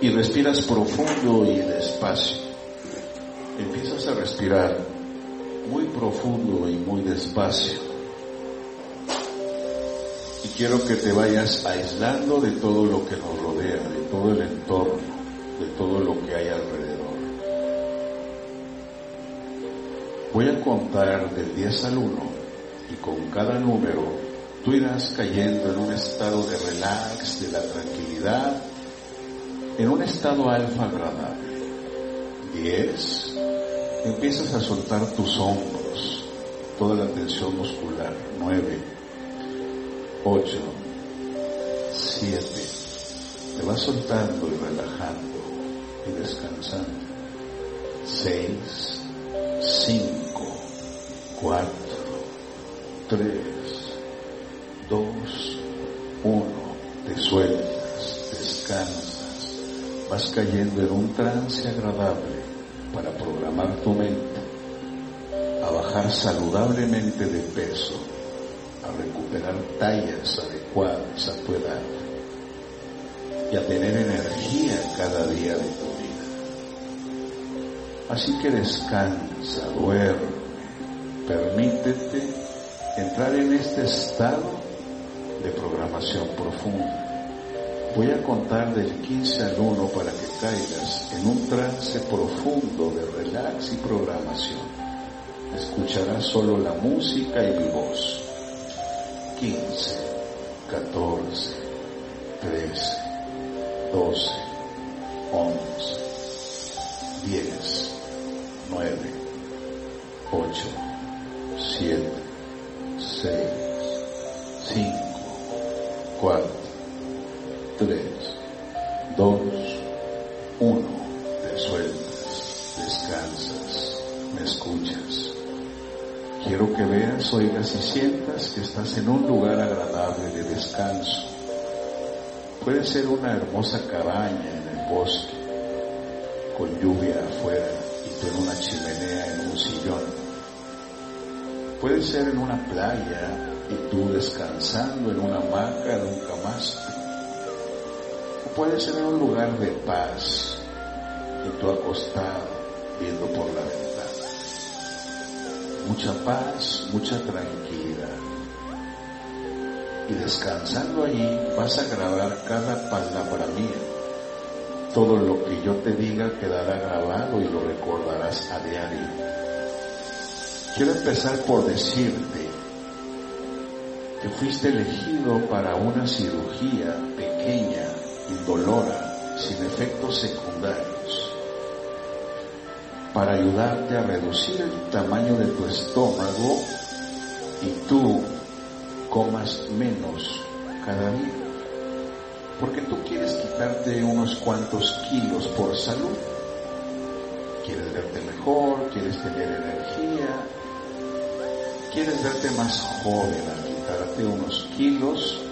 y respiras profundo y despacio. Empiezas a respirar muy profundo y muy despacio. Y quiero que te vayas aislando de todo lo que nos rodea, de todo el entorno, de todo lo que hay alrededor. Voy a contar del 10 al 1 y con cada número tú irás cayendo en un estado de relax, de la tranquilidad, en un estado alfa agradable. 10. Empiezas a soltar tus hombros, toda la tensión muscular. 9. 8. 7. Te vas soltando y relajando y descansando. 6. 5. 4. 3. 2. 1. Te sueltas, descansas vas cayendo en un trance agradable para programar tu mente a bajar saludablemente de peso, a recuperar tallas adecuadas a tu edad y a tener energía cada día de tu vida. Así que descansa, duerme, permítete entrar en este estado de programación profunda Voy a contar del 15 al 1 para que caigas en un trance profundo de relax y programación. Escucharás solo la música y mi voz. 15, 14, 13, 12, 11, 10, 9, 8, 7, 6, 5, 4, que veas, oigas y sientas que estás en un lugar agradable de descanso. Puede ser una hermosa cabaña en el bosque, con lluvia afuera y tú en una chimenea en un sillón. Puede ser en una playa y tú descansando en una hamaca de un camastro puede ser en un lugar de paz y tú acostado viendo por la ventana. Mucha paz, mucha tranquilidad. Y descansando allí vas a grabar cada palabra mía. Todo lo que yo te diga quedará grabado y lo recordarás a diario. Quiero empezar por decirte que fuiste elegido para una cirugía pequeña indolora, sin efectos secundarios, para ayudarte a reducir el tamaño de tu estómago y tú comas menos cada día. Porque tú quieres quitarte unos cuantos kilos por salud. Quieres verte mejor, quieres tener energía, quieres verte más joven al quitarte unos kilos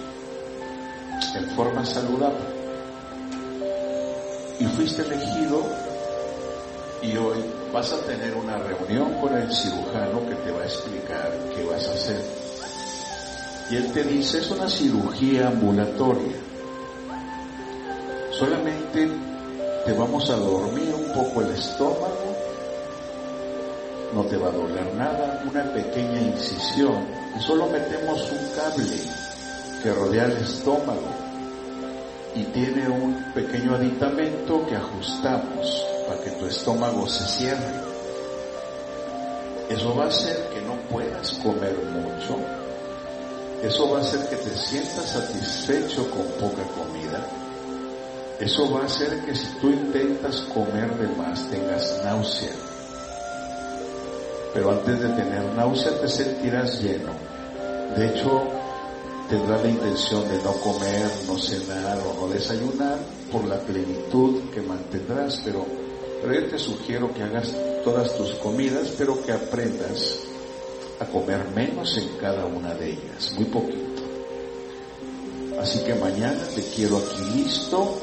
en forma saludable y fuiste elegido y hoy vas a tener una reunión con el cirujano que te va a explicar qué vas a hacer. Y él te dice, es una cirugía ambulatoria. Solamente te vamos a dormir un poco el estómago, no te va a doler nada, una pequeña incisión y solo metemos un cable que rodea el estómago y tiene un pequeño aditamento que ajustamos para que tu estómago se cierre. Eso va a hacer que no puedas comer mucho. Eso va a hacer que te sientas satisfecho con poca comida. Eso va a hacer que si tú intentas comer de más tengas náusea. Pero antes de tener náusea te sentirás lleno. De hecho, tendrá la intención de no comer, no cenar o no desayunar por la plenitud que mantendrás, pero, pero yo te sugiero que hagas todas tus comidas, pero que aprendas a comer menos en cada una de ellas, muy poquito. Así que mañana te quiero aquí listo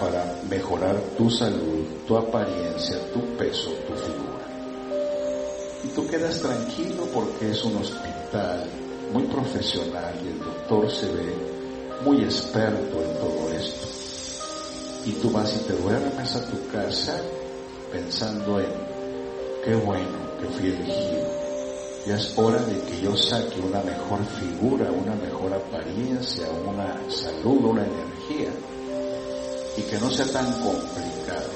para mejorar tu salud, tu apariencia, tu peso, tu figura. Y tú quedas tranquilo porque es un hospital muy profesional y el doctor se ve muy experto en todo esto. Y tú vas y te duermes a tu casa pensando en, qué bueno que fui elegido. Ya es hora de que yo saque una mejor figura, una mejor apariencia, una salud, una energía. Y que no sea tan complicado.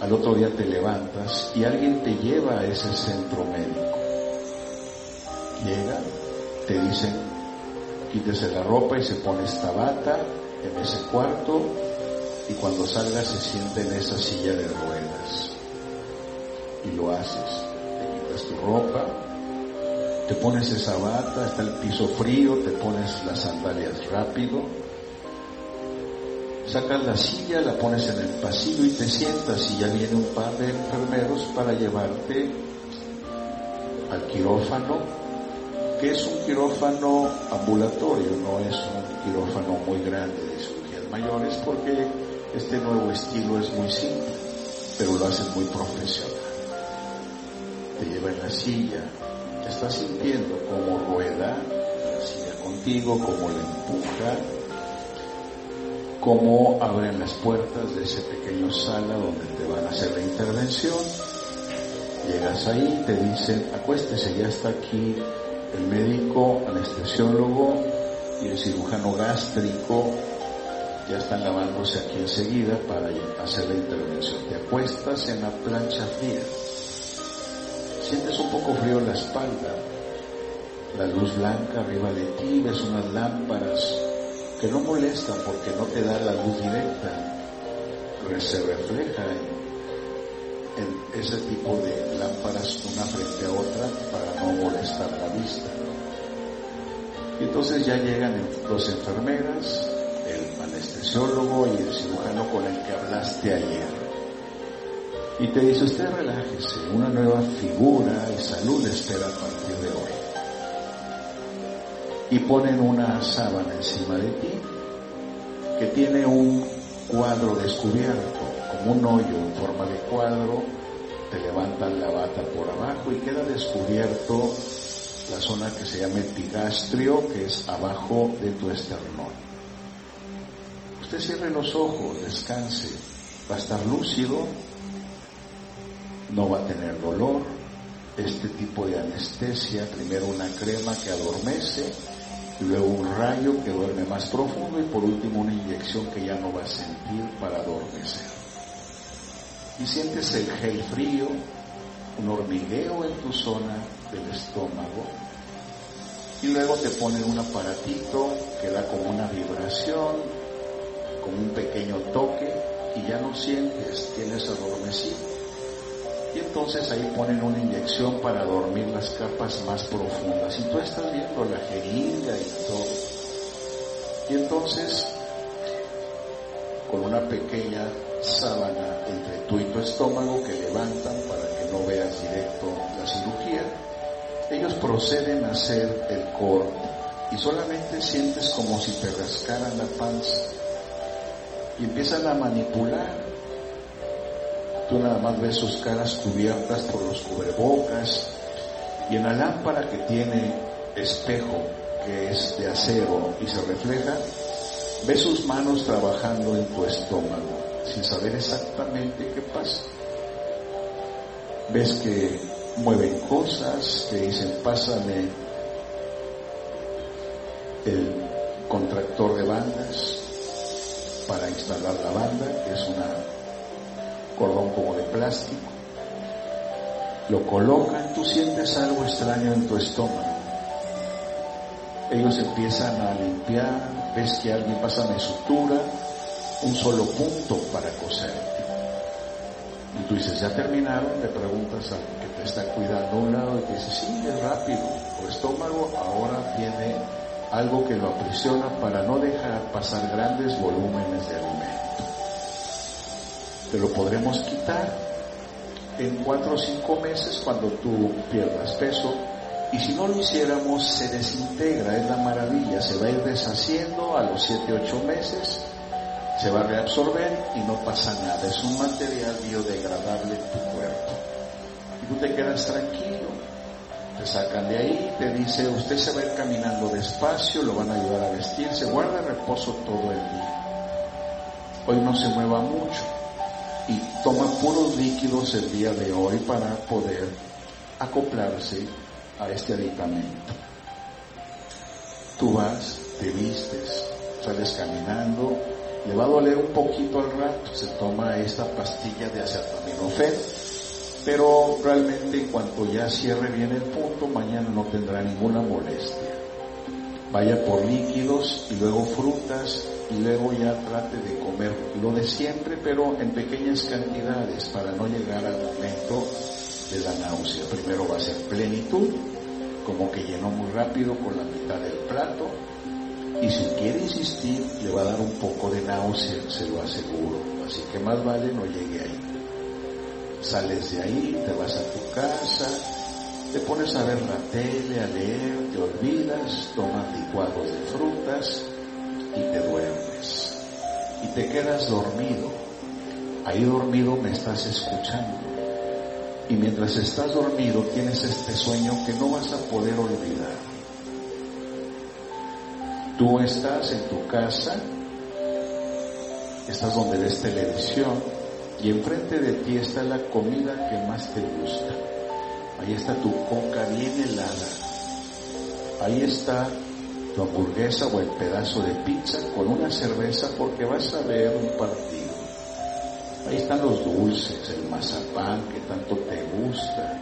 Al otro día te levantas y alguien te lleva a ese centro médico. Llega, te dicen, quítese la ropa y se pone esta bata en ese cuarto y cuando salga se siente en esa silla de ruedas. Y lo haces. Te quitas tu ropa, te pones esa bata, está el piso frío, te pones las sandalias rápido, sacas la silla, la pones en el pasillo y te sientas. Y ya viene un par de enfermeros para llevarte al quirófano, que es un quirófano ambulatorio, no es un quirófano muy grande de cirugías mayores porque este nuevo estilo es muy simple, pero lo hacen muy profesional. Te lleva en la silla, te estás sintiendo como rueda la silla contigo, como la empuja, cómo abren las puertas de ese pequeño sala donde te van a hacer la intervención. Llegas ahí, te dicen, acuéstese, ya está aquí el médico, anestesiólogo y el cirujano gástrico ya están lavándose aquí enseguida para hacer la intervención. Te acuestas en la plancha fría. Sientes un poco frío en la espalda. La luz blanca arriba de ti, ves unas lámparas que no molestan porque no te da la luz directa, pero se refleja en, en ese tipo de lámparas una frente a otra para no molestar la vista. Y entonces ya llegan dos enfermeras, el y el cirujano con el que hablaste ayer. Y te dice, usted relájese, una nueva figura y salud espera a partir de hoy. Y ponen una sábana encima de ti que tiene un cuadro descubierto, como un hoyo en forma de cuadro, te levantan la bata por abajo y queda descubierto la zona que se llama epigastrio, que es abajo de tu esternón. Usted cierre los ojos, descanse, va a estar lúcido, no va a tener dolor, este tipo de anestesia, primero una crema que adormece, luego un rayo que duerme más profundo y por último una inyección que ya no va a sentir para adormecer. Y sientes el gel frío, un hormigueo en tu zona del estómago. Y luego te ponen un aparatito que da como una vibración, como un pequeño toque y ya no sientes, tienes adormecido. Y entonces ahí ponen una inyección para dormir las capas más profundas. Y tú estás viendo la jeringa y todo. Y entonces, con una pequeña sábana entre tú y tu estómago que levantan para que no veas directo la cirugía, ellos proceden a hacer el corte y solamente sientes como si te rascaran la panza y empiezan a manipular Tú nada más ves sus caras cubiertas por los cubrebocas y en la lámpara que tiene espejo, que es de acero y se refleja, ves sus manos trabajando en tu estómago sin saber exactamente qué pasa. Ves que mueven cosas, que dicen pásame el contractor de bandas para instalar la banda, que es una cordón como de plástico. Lo colocan, tú sientes algo extraño en tu estómago. Ellos empiezan a limpiar, ves que alguien pasa de sutura, un solo punto para coser. Y tú dices, ¿ya terminaron? Le preguntas al que te está cuidando a un lado y te dice, sí, es rápido. Tu estómago ahora tiene algo que lo aprisiona para no dejar pasar grandes volúmenes de alimento te lo podremos quitar en cuatro o cinco meses cuando tú pierdas peso. Y si no lo hiciéramos, se desintegra, es la maravilla, se va a ir deshaciendo a los siete, ocho meses, se va a reabsorber y no pasa nada. Es un material biodegradable en tu cuerpo. Y tú te quedas tranquilo. Te sacan de ahí, te dice, usted se va a ir caminando despacio, lo van a ayudar a vestirse, guarda reposo todo el día. hoy no se mueva mucho y toma puros líquidos el día de hoy para poder acoplarse a este aditamento. Tú vas, te vistes, sales caminando, le va a doler un poquito al rato, se toma esta pastilla de acetaminofén, pero realmente en cuanto ya cierre bien el punto, mañana no tendrá ninguna molestia. Vaya por líquidos y luego frutas y luego ya trate de comer lo de siempre, pero en pequeñas cantidades para no llegar al momento de la náusea. Primero va a ser plenitud, como que llenó muy rápido con la mitad del plato, y si quiere insistir, le va a dar un poco de náusea, se lo aseguro. Así que más vale no llegue ahí. Sales de ahí, te vas a tu casa, te pones a ver la tele, a leer, te olvidas, tomas licuados de frutas y te duermes. Y te quedas dormido. Ahí dormido me estás escuchando. Y mientras estás dormido tienes este sueño que no vas a poder olvidar. Tú estás en tu casa, estás donde ves televisión y enfrente de ti está la comida que más te gusta. Ahí está tu coca bien helada. Ahí está tu hamburguesa o el pedazo de pizza con una cerveza porque vas a ver un partido. Ahí están los dulces, el mazapán que tanto te gusta.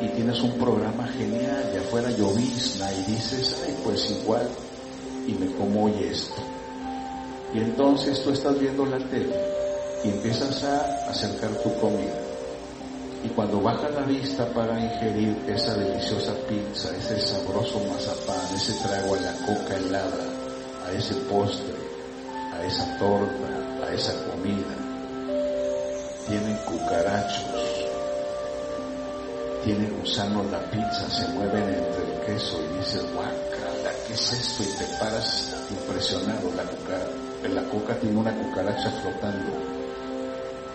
Y tienes un programa genial, y afuera llovizna y dices, ay, pues igual y me como hoy esto. Y entonces tú estás viendo la tele y empiezas a acercar tu comida. Y cuando baja la vista para ingerir esa deliciosa pizza, ese sabroso mazapán, ese trago a la coca helada, a ese postre, a esa torta, a esa comida, tienen cucarachos, tiene gusanos la pizza, se mueven entre el queso y dices, guacala, ¿qué es esto? Y te paras impresionado, la, cucaracha, la coca tiene una cucaracha flotando.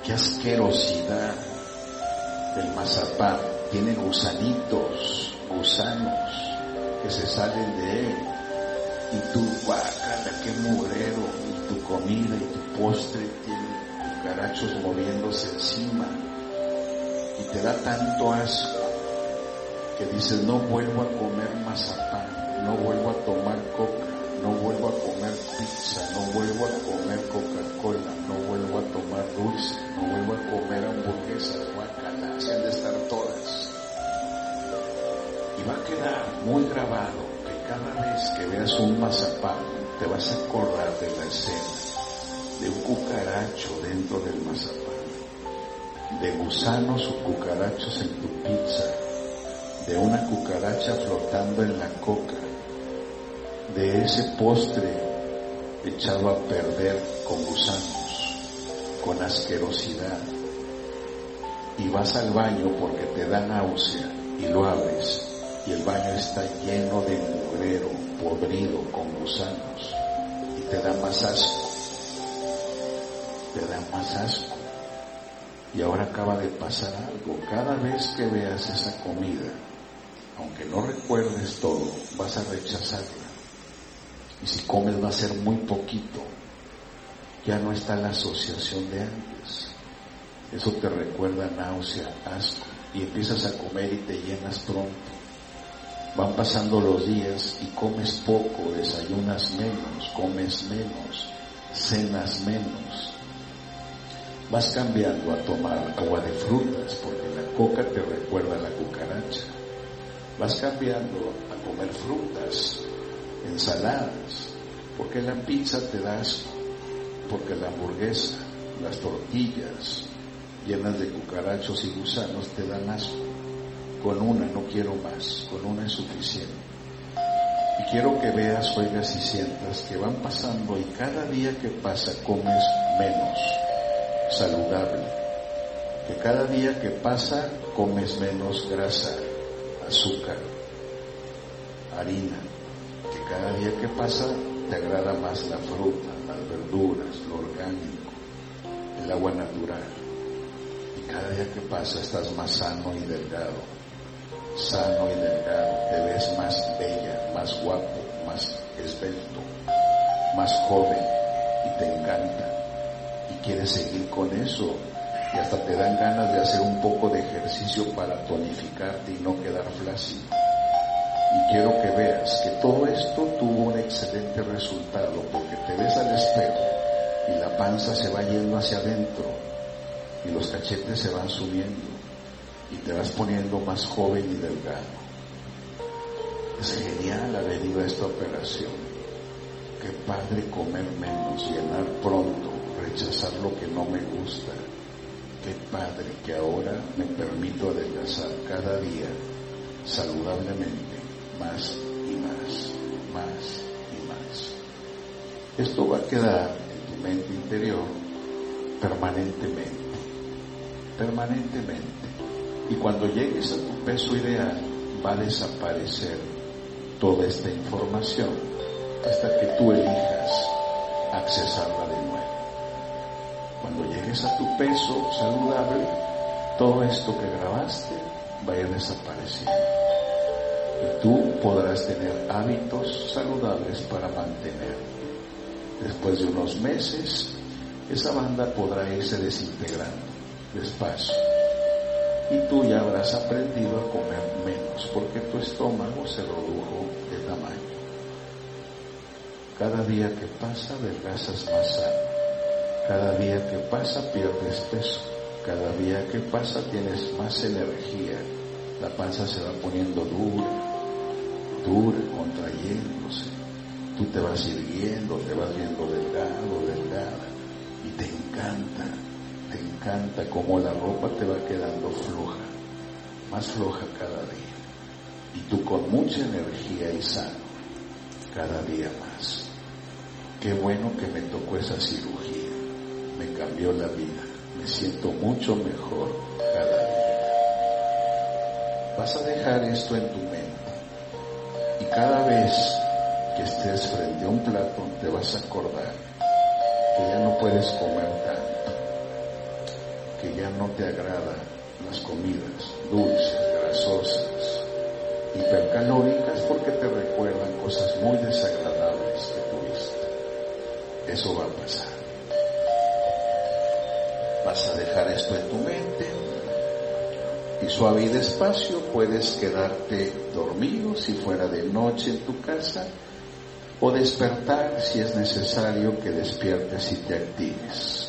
¡Qué asquerosidad! El mazapán tiene gusanitos, gusanos que se salen de él. Y tu guacala, qué mugrero, y tu comida y tu postre tiene cucarachos moviéndose encima y te da tanto asco que dices, no vuelvo a comer mazapán, no vuelvo a tomar coca, no vuelvo a comer pizza, no vuelvo a comer Coca-Cola, no vuelvo a tomar dulce, no vuelvo a comer hamburguesas, guacala, así han de estar todas. Y va a quedar muy grabado que cada vez que veas un mazapán te vas a acordar de la escena de un cucaracho dentro del mazapán de gusanos o cucarachos en tu pizza, de una cucaracha flotando en la coca, de ese postre echado a perder con gusanos, con asquerosidad, y vas al baño porque te da náusea y lo abres y el baño está lleno de mugrero, podrido, con gusanos, y te da más asco, te da más asco. Y ahora acaba de pasar algo. Cada vez que veas esa comida, aunque no recuerdes todo, vas a rechazarla. Y si comes va a ser muy poquito. Ya no está la asociación de antes. Eso te recuerda náusea, asco. Y empiezas a comer y te llenas pronto. Van pasando los días y comes poco, desayunas menos, comes menos, cenas menos vas cambiando a tomar agua de frutas, porque la coca te recuerda a la cucaracha. Vas cambiando a comer frutas, ensaladas, porque la pizza te da asco, porque la hamburguesa, las tortillas llenas de cucarachos y gusanos te dan asco. Con una no quiero más, con una es suficiente. Y quiero que veas, oigas y sientas que van pasando y cada día que pasa comes menos saludable, que cada día que pasa comes menos grasa, azúcar, harina, que cada día que pasa te agrada más la fruta, las verduras, lo orgánico, el agua natural. Y cada día que pasa estás más sano y delgado, sano y delgado, te ves más bella, más guapo, más esbelto, más joven y te encanta quieres seguir con eso y hasta te dan ganas de hacer un poco de ejercicio para tonificarte y no quedar flácido. Y quiero que veas que todo esto tuvo un excelente resultado porque te ves al espejo y la panza se va yendo hacia adentro y los cachetes se van subiendo y te vas poniendo más joven y delgado. Es genial haber ido a esta operación. Qué padre comer menos, llenar pronto, rechazar lo que no me gusta. Qué padre que ahora me permito adelgazar cada día saludablemente más y más, más y más. Esto va a quedar en tu mente interior permanentemente, permanentemente. Y cuando llegues a tu peso ideal, va a desaparecer toda esta información hasta que tú elijas accesarla de nuevo. Cuando llegues a tu peso saludable, todo esto que grabaste va a ir desapareciendo. Tú podrás tener hábitos saludables para mantener. Después de unos meses, esa banda podrá irse desintegrando despacio y tú ya habrás aprendido a comer menos porque tu estómago se redujo de tamaño. Cada día que pasa adelgazas más sano. Cada día que pasa pierdes peso. Cada día que pasa tienes más energía. La panza se va poniendo dura, contrayéndose. Tú te vas irguiendo, te vas viendo delgado, delgada. Y te encanta te encanta cómo la ropa te va quedando floja, más floja cada día. Y tú con mucha energía y sano, cada día más. Qué bueno que me tocó esa cirugía. Me cambió la vida. Me siento mucho mejor cada día. Vas a dejar esto en tu mente. Cada vez que estés frente a un plato te vas a acordar que ya no puedes comer tanto que ya no te agradan las comidas dulces, grasosas, hipercalóricas porque te recuerdan cosas muy desagradables que tuviste. Eso va a pasar. Vas a dejar esto en tu mente y suave y despacio puedes quedarte dormido si fuera de noche en tu casa o despertar si es necesario que despiertes y te actives.